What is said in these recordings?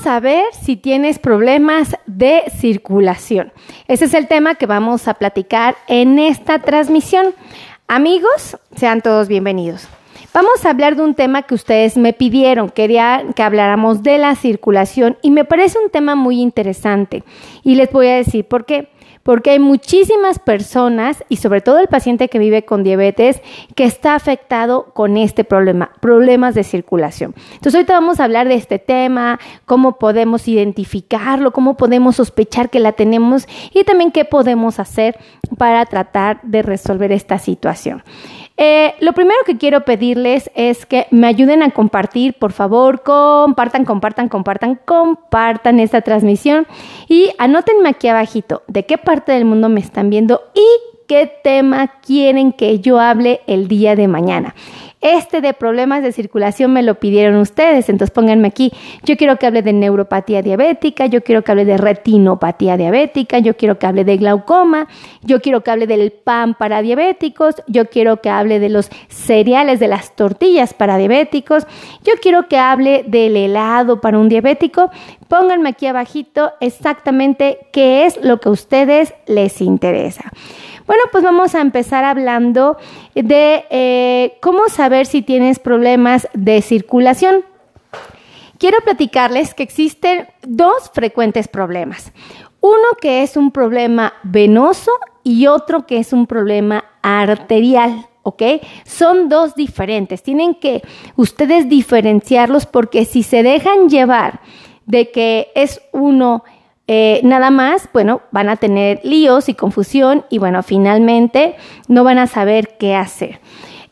saber si tienes problemas de circulación? Ese es el tema que vamos a platicar en esta transmisión. Amigos, sean todos bienvenidos. Vamos a hablar de un tema que ustedes me pidieron, quería que habláramos de la circulación y me parece un tema muy interesante y les voy a decir por qué porque hay muchísimas personas y sobre todo el paciente que vive con diabetes que está afectado con este problema, problemas de circulación. Entonces ahorita vamos a hablar de este tema, cómo podemos identificarlo, cómo podemos sospechar que la tenemos y también qué podemos hacer para tratar de resolver esta situación. Eh, lo primero que quiero pedirles es que me ayuden a compartir, por favor, compartan, compartan, compartan, compartan esta transmisión y anótenme aquí abajito de qué parte del mundo me están viendo y qué tema quieren que yo hable el día de mañana. Este de problemas de circulación me lo pidieron ustedes, entonces pónganme aquí. Yo quiero que hable de neuropatía diabética, yo quiero que hable de retinopatía diabética, yo quiero que hable de glaucoma, yo quiero que hable del pan para diabéticos, yo quiero que hable de los cereales, de las tortillas para diabéticos, yo quiero que hable del helado para un diabético. Pónganme aquí abajito exactamente qué es lo que a ustedes les interesa. Bueno, pues vamos a empezar hablando de eh, cómo saber si tienes problemas de circulación. Quiero platicarles que existen dos frecuentes problemas. Uno que es un problema venoso y otro que es un problema arterial. ¿ok? Son dos diferentes. Tienen que ustedes diferenciarlos porque si se dejan llevar de que es uno eh, nada más, bueno, van a tener líos y confusión y bueno, finalmente no van a saber qué hacer.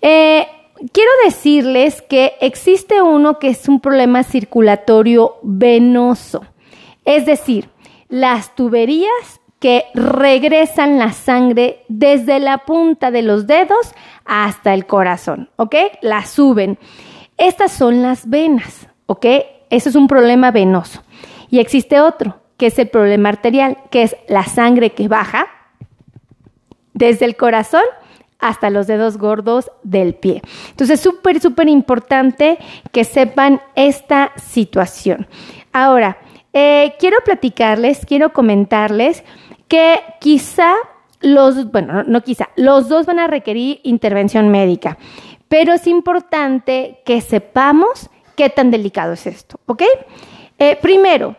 Eh, quiero decirles que existe uno que es un problema circulatorio venoso, es decir, las tuberías que regresan la sangre desde la punta de los dedos hasta el corazón, ¿ok? La suben. Estas son las venas, ¿ok? Eso es un problema venoso. Y existe otro, que es el problema arterial, que es la sangre que baja desde el corazón hasta los dedos gordos del pie. Entonces, súper, súper importante que sepan esta situación. Ahora, eh, quiero platicarles, quiero comentarles que quizá los, bueno, no quizá, los dos van a requerir intervención médica, pero es importante que sepamos qué tan delicado es esto, ¿ok? Eh, primero,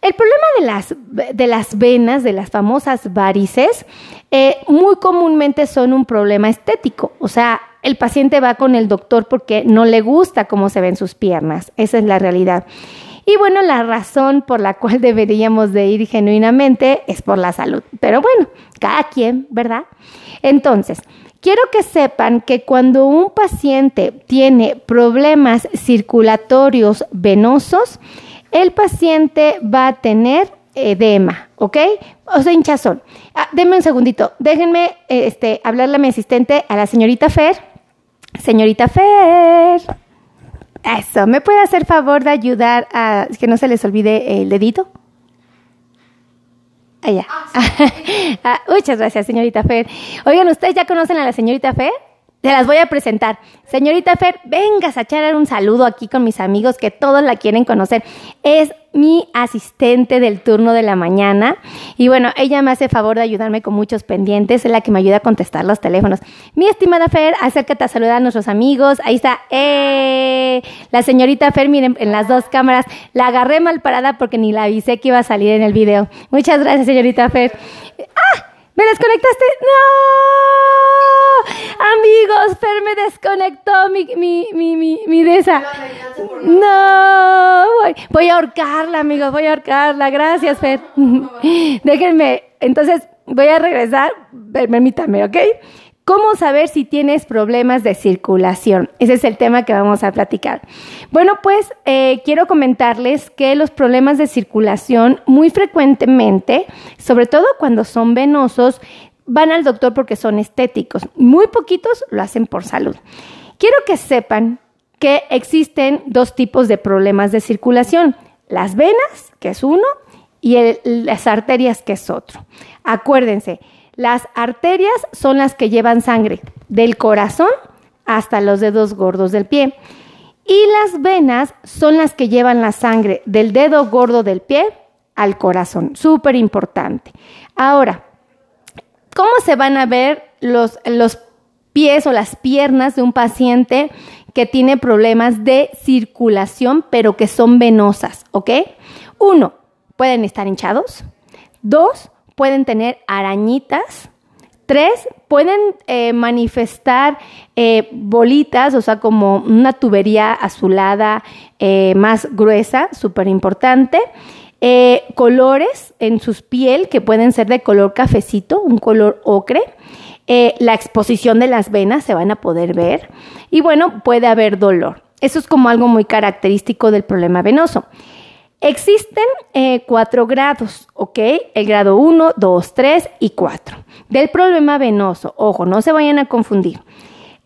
el problema de las, de las venas, de las famosas varices, eh, muy comúnmente son un problema estético. O sea, el paciente va con el doctor porque no le gusta cómo se ven sus piernas. Esa es la realidad. Y bueno, la razón por la cual deberíamos de ir genuinamente es por la salud. Pero bueno, cada quien, ¿verdad? Entonces, quiero que sepan que cuando un paciente tiene problemas circulatorios venosos, el paciente va a tener edema, ¿ok? O sea, hinchazón. Ah, denme un segundito. Déjenme este, hablarle a mi asistente, a la señorita Fer. Señorita Fer. Eso, ¿me puede hacer favor de ayudar a que no se les olvide el dedito? Allá. Ah, muchas gracias, señorita Fer. Oigan, ¿ustedes ya conocen a la señorita Fer? Te las voy a presentar. Señorita Fer, vengas a echar un saludo aquí con mis amigos que todos la quieren conocer. Es mi asistente del turno de la mañana y bueno, ella me hace favor de ayudarme con muchos pendientes, es la que me ayuda a contestar los teléfonos. Mi estimada Fer, acércate a saludar a nuestros amigos. Ahí está, eh, la señorita Fer, miren, en las dos cámaras. La agarré mal parada porque ni la avisé que iba a salir en el video. Muchas gracias, señorita Fer. ¡Ah! ¿Me desconectaste? ¡No! Amigos, Fer me desconectó mi, mi, mi, mi, mi de esa. No, voy, voy a ahorcarla, amigos, voy a ahorcarla. Gracias, Fer. Déjenme, entonces voy a regresar. Permítame, ¿ok? ¿Cómo saber si tienes problemas de circulación? Ese es el tema que vamos a platicar. Bueno, pues eh, quiero comentarles que los problemas de circulación muy frecuentemente, sobre todo cuando son venosos, van al doctor porque son estéticos. Muy poquitos lo hacen por salud. Quiero que sepan que existen dos tipos de problemas de circulación. Las venas, que es uno, y las arterias, que es otro. Acuérdense, las arterias son las que llevan sangre del corazón hasta los dedos gordos del pie. Y las venas son las que llevan la sangre del dedo gordo del pie al corazón. Súper importante. Ahora, ¿cómo se van a ver los, los pies o las piernas de un paciente que tiene problemas de circulación, pero que son venosas? ¿Ok? Uno, pueden estar hinchados. Dos, pueden tener arañitas. Tres, pueden eh, manifestar eh, bolitas, o sea, como una tubería azulada eh, más gruesa, súper importante. colores en sus piel que pueden ser de color cafecito, un color ocre. la exposición de las venas se van a poder ver. Y bueno, puede haber dolor. Eso es como algo muy característico del problema venoso. Existen eh, cuatro grados, ¿ok? El grado 1, 2, 3 y 4 del problema venoso. Ojo, no se vayan a confundir.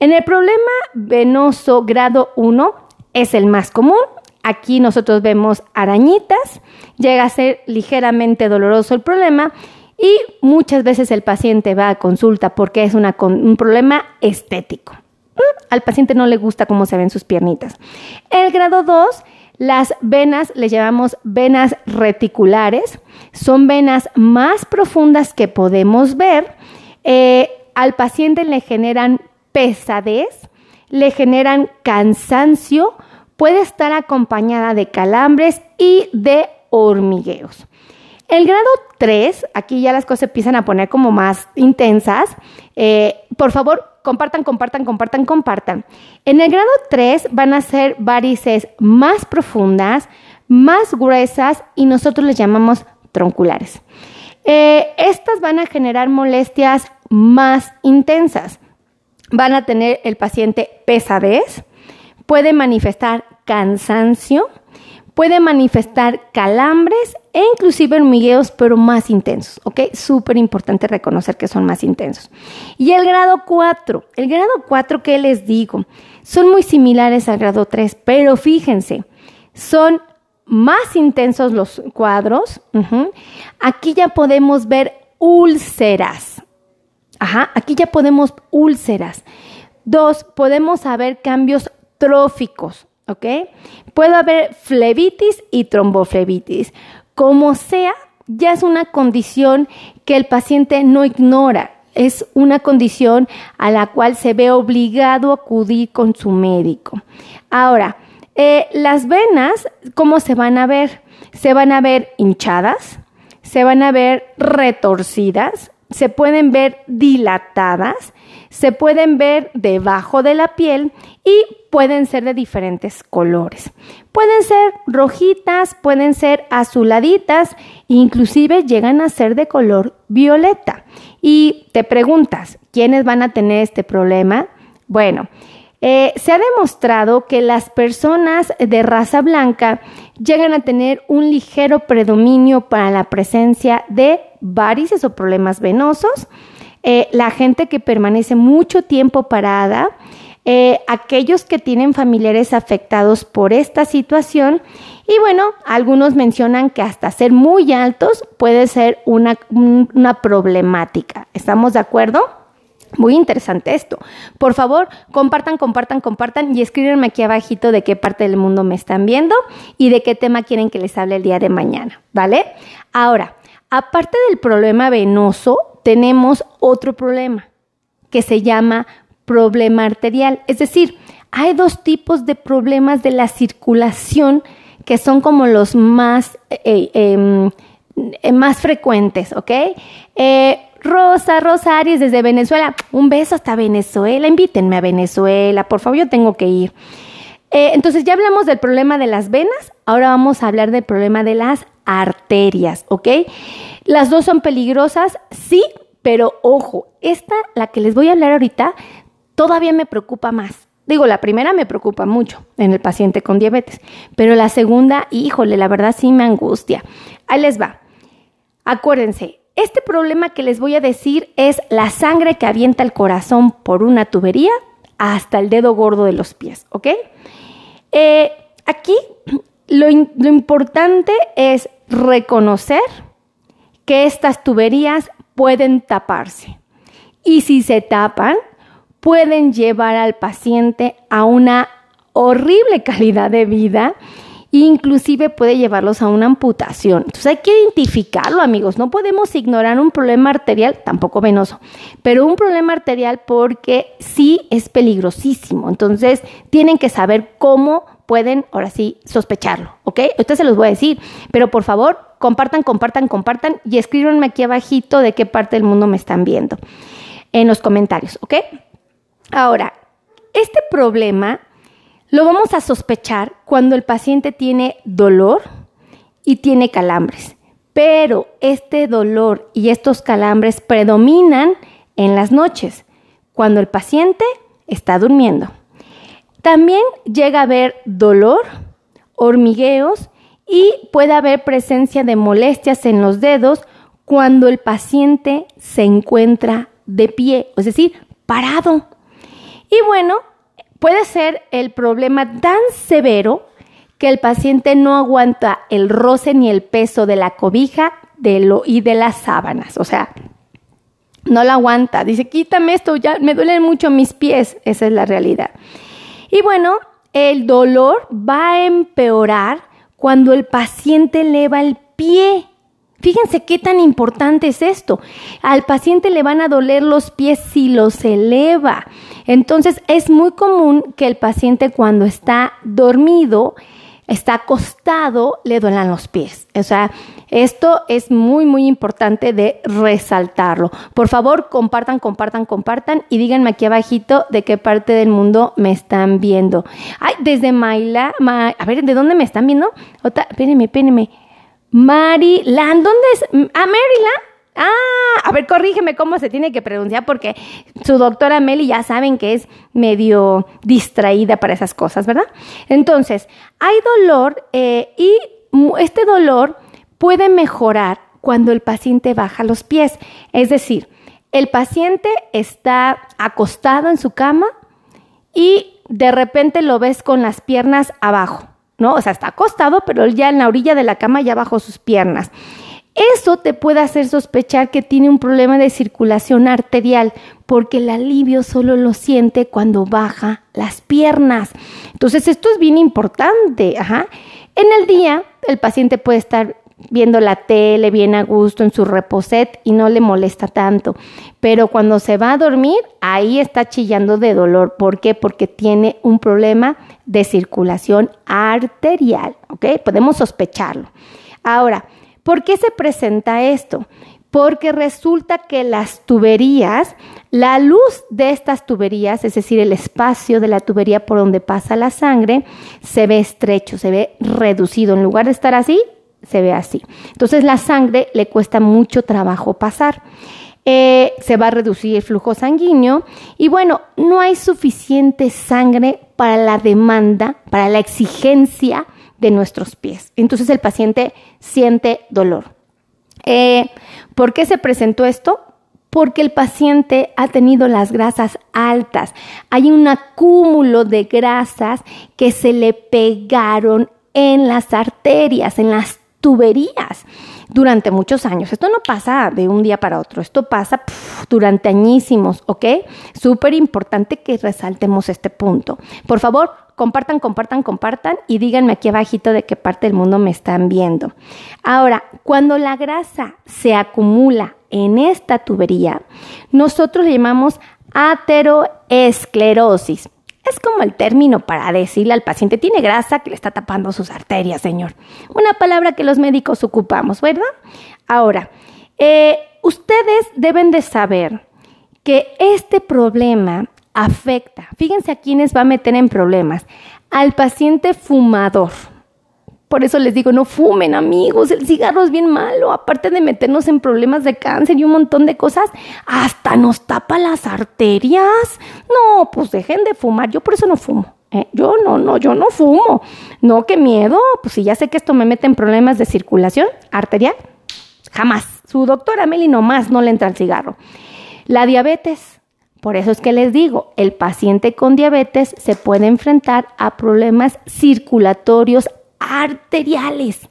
En el problema venoso grado 1 es el más común. Aquí nosotros vemos arañitas, llega a ser ligeramente doloroso el problema y muchas veces el paciente va a consulta porque es un problema estético. Mm, al paciente no le gusta cómo se ven sus piernitas. El grado 2 las venas le llamamos venas reticulares, son venas más profundas que podemos ver. Eh, al paciente le generan pesadez, le generan cansancio, puede estar acompañada de calambres y de hormigueos. El grado 3, aquí ya las cosas empiezan a poner como más intensas. Eh, por favor, compartan, compartan, compartan, compartan. En el grado 3 van a ser varices más profundas, más gruesas y nosotros les llamamos tronculares. Eh, estas van a generar molestias más intensas. Van a tener el paciente pesadez, puede manifestar cansancio, puede manifestar calambres e inclusive hormigueos, pero más intensos, ¿ok? Súper importante reconocer que son más intensos. Y el grado 4, el grado 4, ¿qué les digo? Son muy similares al grado 3, pero fíjense, son más intensos los cuadros. Aquí ya podemos ver úlceras. Ajá, aquí ya podemos úlceras. Dos, podemos saber cambios tróficos. ¿Ok? Puede haber flebitis y tromboflebitis. Como sea, ya es una condición que el paciente no ignora. Es una condición a la cual se ve obligado a acudir con su médico. Ahora, eh, las venas, ¿cómo se van a ver? Se van a ver hinchadas, se van a ver retorcidas, se pueden ver dilatadas, se pueden ver debajo de la piel y pueden ser de diferentes colores. Pueden ser rojitas, pueden ser azuladitas, inclusive llegan a ser de color violeta. Y te preguntas, ¿quiénes van a tener este problema? Bueno, eh, se ha demostrado que las personas de raza blanca llegan a tener un ligero predominio para la presencia de varices o problemas venosos. Eh, la gente que permanece mucho tiempo parada, eh, aquellos que tienen familiares afectados por esta situación y bueno, algunos mencionan que hasta ser muy altos puede ser una, una problemática. ¿Estamos de acuerdo? Muy interesante esto. Por favor, compartan, compartan, compartan y escríbanme aquí abajito de qué parte del mundo me están viendo y de qué tema quieren que les hable el día de mañana, ¿vale? Ahora, aparte del problema venoso, tenemos otro problema que se llama problema arterial. Es decir, hay dos tipos de problemas de la circulación que son como los más, eh, em, eh, más frecuentes, ¿ok? Eh, Rosa, Rosa desde Venezuela, un beso hasta Venezuela, invítenme a Venezuela, por favor, yo tengo que ir. entonces ya hablamos del problema de las venas, ahora vamos a hablar del problema de las arterias, ¿ok? Las dos son peligrosas, sí, pero ojo, esta, la que les voy a hablar ahorita, todavía me preocupa más. Digo, la primera me preocupa mucho en el paciente con diabetes, pero la segunda, híjole, la verdad sí me angustia. Ahí les va. Acuérdense, este problema que les voy a decir es la sangre que avienta el corazón por una tubería hasta el dedo gordo de los pies, ¿ok? Eh, aquí lo, lo importante es reconocer que estas tuberías pueden taparse. Y si se tapan, pueden llevar al paciente a una horrible calidad de vida inclusive puede llevarlos a una amputación. Entonces hay que identificarlo, amigos. No podemos ignorar un problema arterial, tampoco venoso, pero un problema arterial porque sí es peligrosísimo. Entonces tienen que saber cómo pueden, ahora sí, sospecharlo, ¿ok? Ahorita se los voy a decir, pero por favor, compartan, compartan, compartan y escríbanme aquí abajito de qué parte del mundo me están viendo en los comentarios, ¿ok? Ahora, este problema lo vamos a sospechar cuando el paciente tiene dolor y tiene calambres, pero este dolor y estos calambres predominan en las noches, cuando el paciente está durmiendo. También llega a haber dolor, hormigueos y puede haber presencia de molestias en los dedos cuando el paciente se encuentra de pie, es decir, parado. Y bueno, puede ser el problema tan severo que el paciente no aguanta el roce ni el peso de la cobija de lo, y de las sábanas. O sea, no la aguanta. Dice, quítame esto, ya me duelen mucho mis pies. Esa es la realidad. Y bueno, el dolor va a empeorar cuando el paciente eleva el pie. Fíjense qué tan importante es esto. Al paciente le van a doler los pies si los eleva. Entonces es muy común que el paciente cuando está dormido, está acostado, le duelan los pies. O sea, esto es muy, muy importante de resaltarlo. Por favor, compartan, compartan, compartan y díganme aquí abajito de qué parte del mundo me están viendo. Ay, desde Maila, a ver, ¿de dónde me están viendo? Otra, espérenme, espérenme. Maryland, ¿dónde es? ¿A Maryland? Ah, a ver, corrígeme cómo se tiene que pronunciar porque su doctora Meli ya saben que es medio distraída para esas cosas, ¿verdad? Entonces, hay dolor eh, y este dolor puede mejorar cuando el paciente baja los pies. Es decir, el paciente está acostado en su cama y de repente lo ves con las piernas abajo. ¿no? O sea, está acostado, pero ya en la orilla de la cama, ya bajo sus piernas. Eso te puede hacer sospechar que tiene un problema de circulación arterial, porque el alivio solo lo siente cuando baja las piernas. Entonces, esto es bien importante. Ajá. En el día, el paciente puede estar viendo la tele bien a gusto en su reposet y no le molesta tanto. Pero cuando se va a dormir, ahí está chillando de dolor. ¿Por qué? Porque tiene un problema de circulación arterial. ¿Ok? Podemos sospecharlo. Ahora, ¿por qué se presenta esto? Porque resulta que las tuberías, la luz de estas tuberías, es decir, el espacio de la tubería por donde pasa la sangre, se ve estrecho, se ve reducido. En lugar de estar así, se ve así. Entonces la sangre le cuesta mucho trabajo pasar. Eh, se va a reducir el flujo sanguíneo y bueno, no hay suficiente sangre para la demanda, para la exigencia de nuestros pies. Entonces el paciente siente dolor. Eh, ¿Por qué se presentó esto? Porque el paciente ha tenido las grasas altas. Hay un acúmulo de grasas que se le pegaron en las arterias, en las tuberías durante muchos años. Esto no pasa de un día para otro, esto pasa durante añísimos, ¿ok? Súper importante que resaltemos este punto. Por favor, compartan, compartan, compartan y díganme aquí abajito de qué parte del mundo me están viendo. Ahora, cuando la grasa se acumula en esta tubería, nosotros le llamamos ateroesclerosis. Es como el término para decirle al paciente, tiene grasa que le está tapando sus arterias, señor. Una palabra que los médicos ocupamos, ¿verdad? Ahora, eh, ustedes deben de saber que este problema afecta, fíjense a quiénes va a meter en problemas, al paciente fumador. Por eso les digo, no fumen amigos, el cigarro es bien malo, aparte de meternos en problemas de cáncer y un montón de cosas, hasta nos tapa las arterias. No, pues dejen de fumar, yo por eso no fumo. ¿eh? Yo no, no, yo no fumo. No, qué miedo, pues si ya sé que esto me mete en problemas de circulación arterial, jamás. Su doctora Meli nomás no le entra el cigarro. La diabetes, por eso es que les digo, el paciente con diabetes se puede enfrentar a problemas circulatorios arteriales.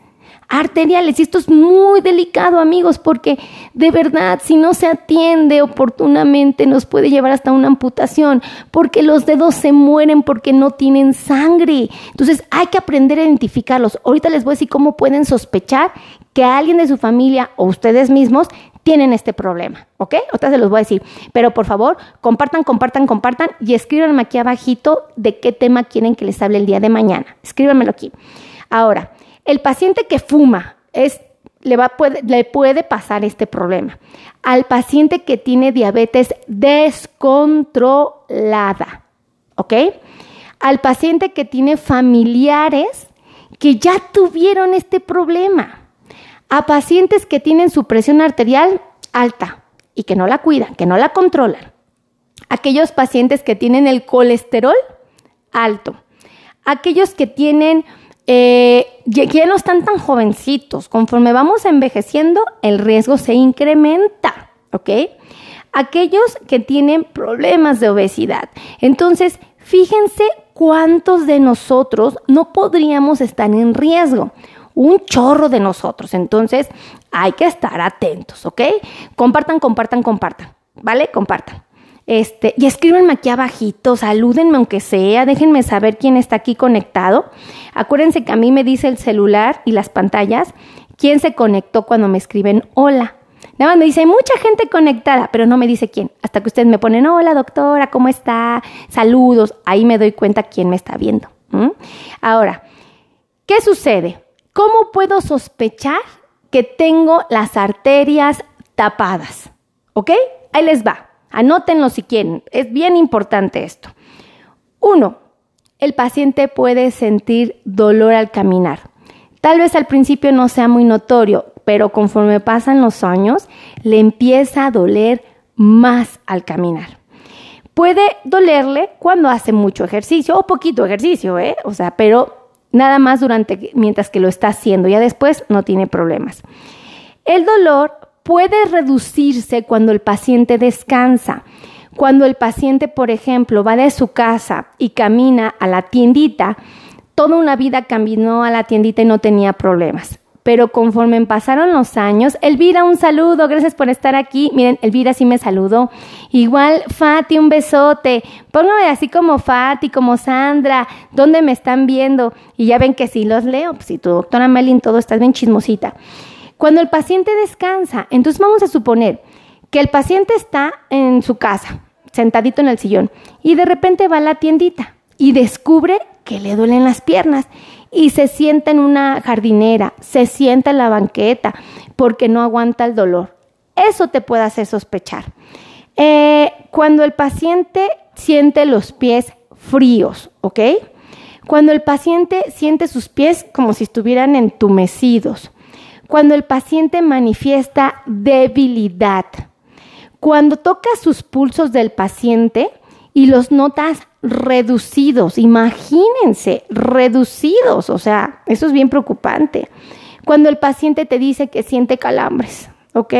Arteriales. Y esto es muy delicado, amigos, porque de verdad, si no se atiende oportunamente, nos puede llevar hasta una amputación, porque los dedos se mueren porque no tienen sangre. Entonces hay que aprender a identificarlos. Ahorita les voy a decir cómo pueden sospechar que alguien de su familia o ustedes mismos tienen este problema, ¿ok? Otra se los voy a decir. Pero por favor, compartan, compartan, compartan y escríbanme aquí abajito de qué tema quieren que les hable el día de mañana. Escríbanmelo aquí. Ahora, el paciente que fuma es, le, puede, le puede pasar este problema. Al paciente que tiene diabetes descontrolada, ¿ok? Al paciente que tiene familiares que ya tuvieron este problema a pacientes que tienen su presión arterial alta y que no la cuidan, que no la controlan. Aquellos pacientes que tienen el colesterol alto. Aquellos que tienen, eh, ya no están tan jovencitos. Conforme vamos envejeciendo, el riesgo se incrementa, ¿ok? Aquellos que tienen problemas de obesidad. Entonces, fíjense cuántos de nosotros no podríamos estar en riesgo un chorro de nosotros. Entonces, hay que estar atentos, ¿ok? Compartan, compartan, compartan, ¿vale? Compartan. Este, y escríbanme aquí abajito, salúdenme aunque sea, déjenme saber quién está aquí conectado. Acuérdense que a mí me dice el celular y las pantallas quién se conectó cuando me escriben hola. Nada más me dice, mucha gente conectada, pero no me dice quién. Hasta que ustedes me ponen, hola doctora, ¿cómo está? Saludos. Ahí me doy cuenta quién me está viendo. Ahora, ¿qué sucede? ¿Cómo puedo sospechar que tengo las arterias tapadas? ¿Ok? Ahí les va. Anótenlo si quieren. Es bien importante esto. Uno, el paciente puede sentir dolor al caminar. Tal vez al principio no sea muy notorio, pero conforme pasan los años, le empieza a doler más al caminar. Puede dolerle cuando hace mucho ejercicio o poquito ejercicio, ¿eh? O sea, pero nada más durante mientras que lo está haciendo, ya después no tiene problemas. El dolor puede reducirse cuando el paciente descansa. Cuando el paciente, por ejemplo, va de su casa y camina a la tiendita, toda una vida caminó a la tiendita y no tenía problemas pero conforme pasaron los años, Elvira, un saludo, gracias por estar aquí. Miren, Elvira sí me saludó. Igual, Fati, un besote. Póngame así como Fati, como Sandra, ¿dónde me están viendo? Y ya ven que sí los leo. Pues si tu doctora Melin todo está bien chismosita. Cuando el paciente descansa, entonces vamos a suponer que el paciente está en su casa, sentadito en el sillón, y de repente va a la tiendita y descubre que le duelen las piernas y se sienta en una jardinera, se sienta en la banqueta porque no aguanta el dolor. Eso te puede hacer sospechar. Eh, cuando el paciente siente los pies fríos, ¿ok? Cuando el paciente siente sus pies como si estuvieran entumecidos. Cuando el paciente manifiesta debilidad. Cuando tocas sus pulsos del paciente y los notas reducidos, imagínense, reducidos, o sea, eso es bien preocupante. Cuando el paciente te dice que siente calambres, ¿ok?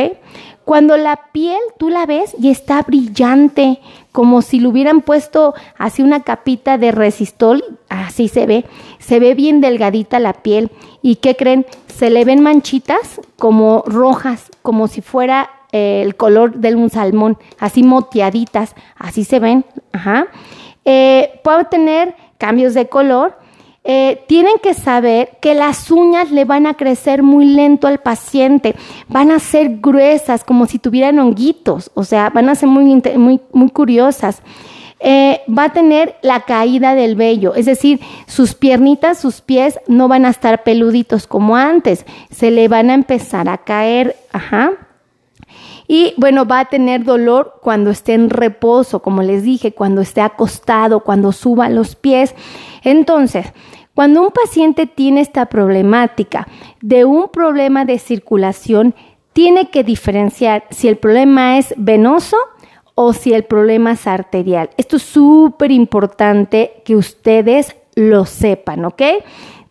Cuando la piel tú la ves y está brillante, como si le hubieran puesto así una capita de resistol, así se ve, se ve bien delgadita la piel. ¿Y qué creen? Se le ven manchitas como rojas, como si fuera eh, el color de un salmón, así moteaditas, así se ven, ajá. Eh, puede tener cambios de color. Eh, tienen que saber que las uñas le van a crecer muy lento al paciente, van a ser gruesas como si tuvieran honguitos, o sea, van a ser muy, muy, muy curiosas. Eh, va a tener la caída del vello, es decir, sus piernitas, sus pies no van a estar peluditos como antes, se le van a empezar a caer, ajá. Y bueno, va a tener dolor cuando esté en reposo, como les dije, cuando esté acostado, cuando suba los pies. Entonces, cuando un paciente tiene esta problemática de un problema de circulación, tiene que diferenciar si el problema es venoso o si el problema es arterial. Esto es súper importante que ustedes lo sepan, ¿ok?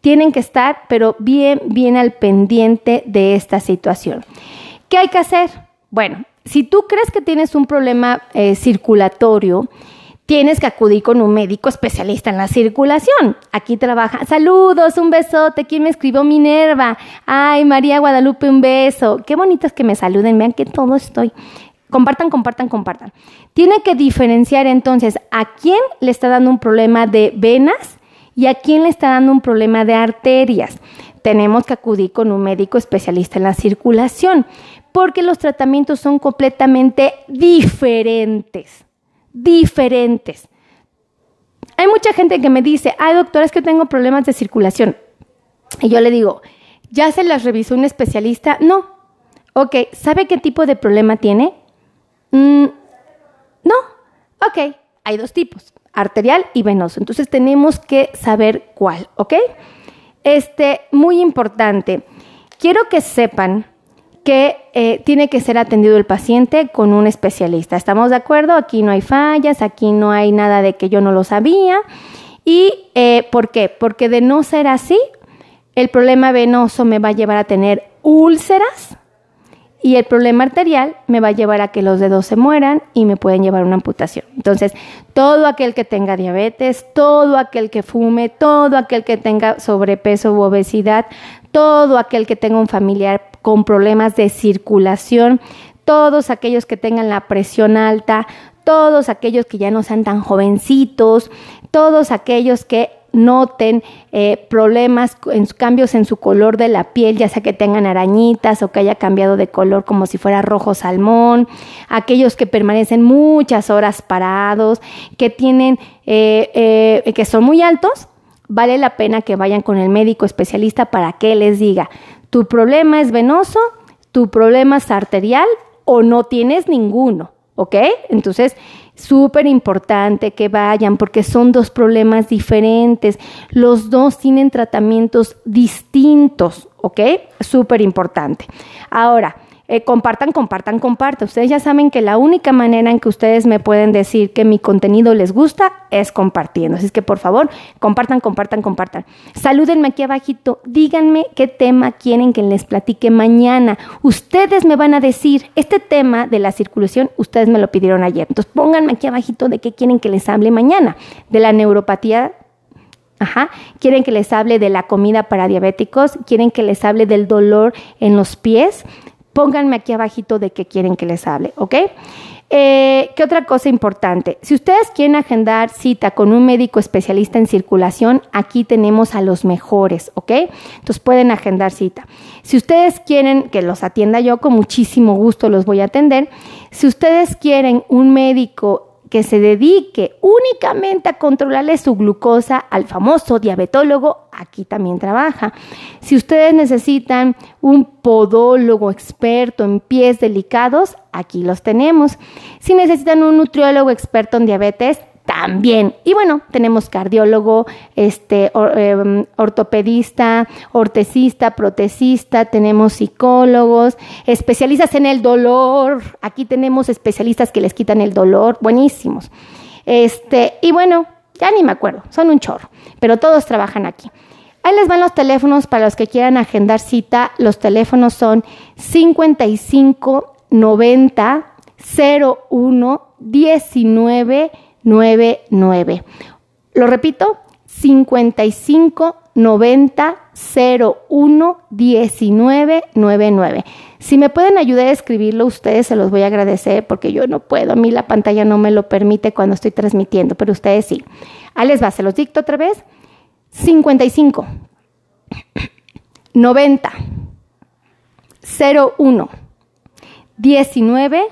Tienen que estar, pero bien, bien al pendiente de esta situación. ¿Qué hay que hacer? Bueno, si tú crees que tienes un problema eh, circulatorio, tienes que acudir con un médico especialista en la circulación. Aquí trabaja. Saludos, un besote. ¿Quién me escribió Minerva? Ay, María Guadalupe, un beso. Qué bonito es que me saluden. Vean que todo estoy. Compartan, compartan, compartan. Tiene que diferenciar entonces a quién le está dando un problema de venas y a quién le está dando un problema de arterias. Tenemos que acudir con un médico especialista en la circulación porque los tratamientos son completamente diferentes diferentes. Hay mucha gente que me dice, ay doctora, es que tengo problemas de circulación. Y yo le digo, ¿ya se las revisó un especialista? No. Ok, ¿sabe qué tipo de problema tiene? Mm, no. Ok, hay dos tipos, arterial y venoso. Entonces tenemos que saber cuál, ¿ok? Este, muy importante. Quiero que sepan que eh, tiene que ser atendido el paciente con un especialista. ¿Estamos de acuerdo? Aquí no hay fallas, aquí no hay nada de que yo no lo sabía. ¿Y eh, por qué? Porque de no ser así, el problema venoso me va a llevar a tener úlceras y el problema arterial me va a llevar a que los dedos se mueran y me pueden llevar a una amputación. Entonces, todo aquel que tenga diabetes, todo aquel que fume, todo aquel que tenga sobrepeso u obesidad, todo aquel que tenga un familiar con problemas de circulación, todos aquellos que tengan la presión alta, todos aquellos que ya no sean tan jovencitos, todos aquellos que noten eh, problemas, en, cambios en su color de la piel, ya sea que tengan arañitas o que haya cambiado de color como si fuera rojo salmón, aquellos que permanecen muchas horas parados, que tienen, eh, eh, que son muy altos, vale la pena que vayan con el médico especialista para que les diga, tu problema es venoso, tu problema es arterial o no tienes ninguno, ¿ok? Entonces, súper importante que vayan porque son dos problemas diferentes. Los dos tienen tratamientos distintos, ¿ok? Súper importante. Ahora, eh, compartan, compartan, compartan. Ustedes ya saben que la única manera en que ustedes me pueden decir que mi contenido les gusta es compartiendo. Así es que por favor, compartan, compartan, compartan. Salúdenme aquí abajito. Díganme qué tema quieren que les platique mañana. Ustedes me van a decir, este tema de la circulación, ustedes me lo pidieron ayer. Entonces pónganme aquí abajito de qué quieren que les hable mañana. De la neuropatía Ajá. Quieren que les hable de la comida para diabéticos, quieren que les hable del dolor en los pies, pónganme aquí abajito de qué quieren que les hable, ¿ok? Eh, ¿Qué otra cosa importante? Si ustedes quieren agendar cita con un médico especialista en circulación, aquí tenemos a los mejores, ¿ok? Entonces pueden agendar cita. Si ustedes quieren que los atienda yo, con muchísimo gusto los voy a atender. Si ustedes quieren un médico que se dedique únicamente a controlarle su glucosa al famoso diabetólogo, aquí también trabaja. Si ustedes necesitan un podólogo experto en pies delicados, aquí los tenemos. Si necesitan un nutriólogo experto en diabetes, también. Y bueno, tenemos cardiólogo, este, em, ortopedista, ortesista, protesista, tenemos psicólogos, especialistas en el dolor. Aquí tenemos especialistas que les quitan el dolor, buenísimos. Este, y bueno, ya ni me acuerdo, son un chorro, pero todos trabajan aquí. Ahí les van los teléfonos para los que quieran agendar cita. Los teléfonos son 55 90 01 19 99. Lo repito, 55 90 01 19 99. Si me pueden ayudar a escribirlo, ustedes se los voy a agradecer porque yo no puedo. A mí la pantalla no me lo permite cuando estoy transmitiendo, pero ustedes sí. Ahí les va, se los dicto otra vez. 55 90 01 19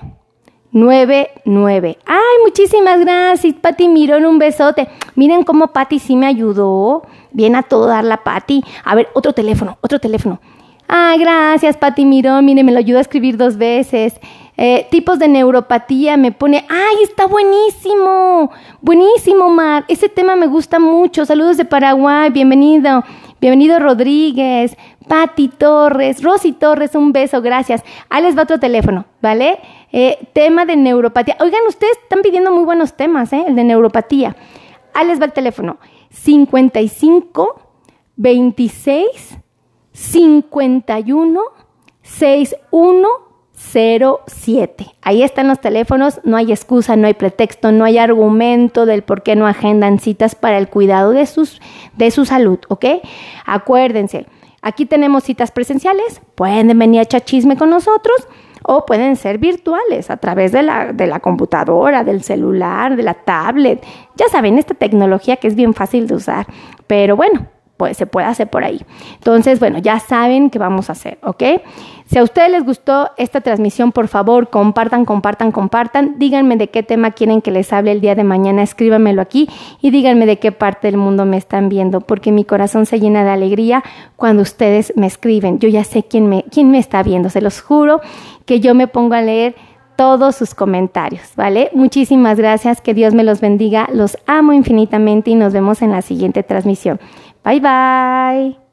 99. Ay, muchísimas gracias, Pati Mirón, un besote. Miren cómo Pati sí me ayudó. Bien a todo dar la Pati. A ver, otro teléfono, otro teléfono. Ay, gracias, Pati Mirón. Miren, me lo ayudó a escribir dos veces. Eh, tipos de neuropatía me pone. ¡Ay, está buenísimo! Buenísimo, Mar. Ese tema me gusta mucho. Saludos de Paraguay. Bienvenido. Bienvenido, Rodríguez. Pati Torres. Rosy Torres, un beso. Gracias. Ahí les va otro teléfono, ¿vale? Eh, tema de neuropatía. Oigan, ustedes están pidiendo muy buenos temas, ¿eh? El de neuropatía. Ahí les va el teléfono. 55 26 51 61 07. Ahí están los teléfonos, no hay excusa, no hay pretexto, no hay argumento del por qué no agendan citas para el cuidado de, sus, de su salud, ¿ok? Acuérdense, aquí tenemos citas presenciales, pueden venir a echar chisme con nosotros o pueden ser virtuales a través de la, de la computadora, del celular, de la tablet. Ya saben, esta tecnología que es bien fácil de usar, pero bueno, pues se puede hacer por ahí. Entonces, bueno, ya saben qué vamos a hacer, ¿ok? Si a ustedes les gustó esta transmisión, por favor, compartan, compartan, compartan. Díganme de qué tema quieren que les hable el día de mañana, escríbanmelo aquí y díganme de qué parte del mundo me están viendo, porque mi corazón se llena de alegría cuando ustedes me escriben. Yo ya sé quién me, quién me está viendo, se los juro que yo me pongo a leer todos sus comentarios, ¿vale? Muchísimas gracias, que Dios me los bendiga, los amo infinitamente y nos vemos en la siguiente transmisión. Bye bye.